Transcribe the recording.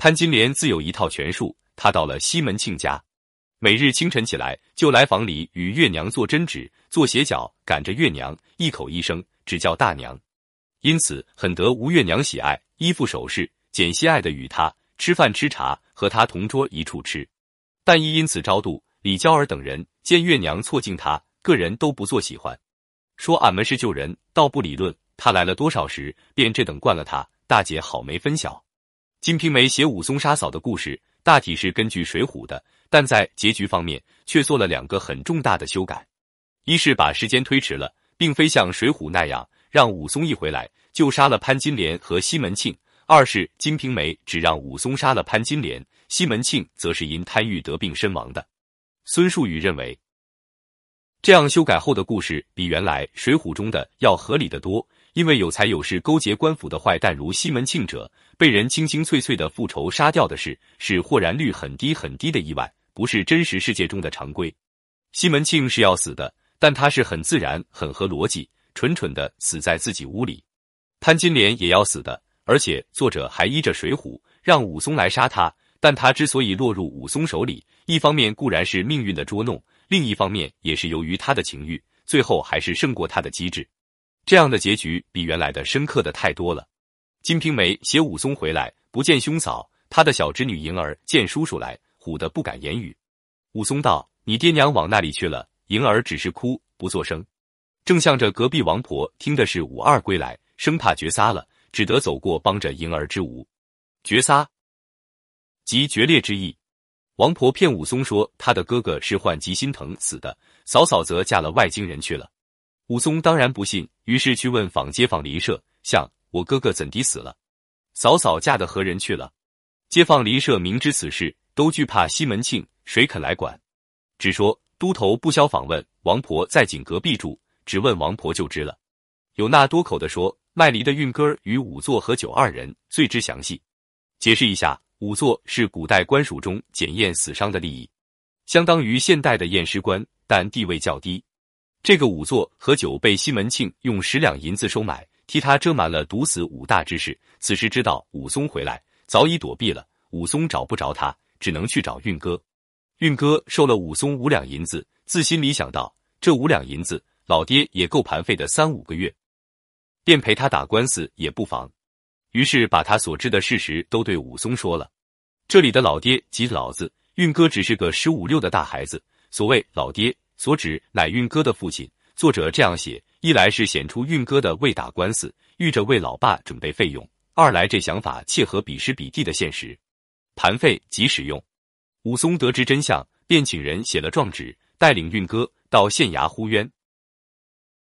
潘金莲自有一套权术，她到了西门庆家，每日清晨起来就来房里与月娘做针指、做鞋脚，赶着月娘一口一声只叫大娘，因此很得吴月娘喜爱，依附首饰，简心爱的与她吃饭吃茶，和她同桌一处吃。但亦因此招妒李娇儿等人，见月娘错敬他，个人都不做喜欢，说俺们是旧人，倒不理论。他来了多少时，便这等惯了他，大姐好没分晓。《金瓶梅》写武松杀嫂的故事，大体是根据《水浒》的，但在结局方面却做了两个很重大的修改：一是把时间推迟了，并非像《水浒》那样让武松一回来就杀了潘金莲和西门庆；二是《金瓶梅》只让武松杀了潘金莲，西门庆则是因贪欲得病身亡的。孙树雨认为，这样修改后的故事比原来《水浒》中的要合理的多。因为有财有势勾结官府的坏蛋如西门庆者，被人清清脆脆的复仇杀掉的事，是豁然率很低很低的意外，不是真实世界中的常规。西门庆是要死的，但他是很自然、很合逻辑，蠢蠢的死在自己屋里。潘金莲也要死的，而且作者还依着《水浒》让武松来杀他，但他之所以落入武松手里，一方面固然是命运的捉弄，另一方面也是由于他的情欲，最后还是胜过他的机智。这样的结局比原来的深刻的太多了。《金瓶梅》写武松回来不见兄嫂，他的小侄女莹儿见叔叔来，唬得不敢言语。武松道：“你爹娘往那里去了？”莹儿只是哭不作声，正向着隔壁王婆听的是武二归来，生怕绝撒了，只得走过帮着莹儿之舞。绝撒，即决裂之意。王婆骗武松说他的哥哥是患急心疼死的，嫂嫂则嫁了外京人去了。武松当然不信，于是去问坊街坊邻舍：“像我哥哥怎地死了？嫂嫂嫁的何人去了？”街坊邻舍明知此事，都惧怕西门庆，谁肯来管？只说都头不消访问，王婆在井隔壁住，只问王婆就知了。有那多口的说，卖梨的运哥与仵作和九二人最知详细。解释一下，仵作是古代官署中检验死伤的利益，相当于现代的验尸官，但地位较低。这个仵作和酒被西门庆用十两银子收买，替他遮瞒了毒死武大之事。此时知道武松回来，早已躲避了。武松找不着他，只能去找运哥。运哥收了武松五两银子，自心里想到这五两银子，老爹也够盘费的三五个月，便陪他打官司也不妨。于是把他所知的事实都对武松说了。这里的老爹即老子，运哥只是个十五六的大孩子。所谓老爹。所指乃运哥的父亲。作者这样写，一来是显出运哥的为打官司，欲着为老爸准备费用；二来这想法切合彼时彼地的现实，盘费即使用。武松得知真相，便请人写了状纸，带领运哥到县衙呼冤。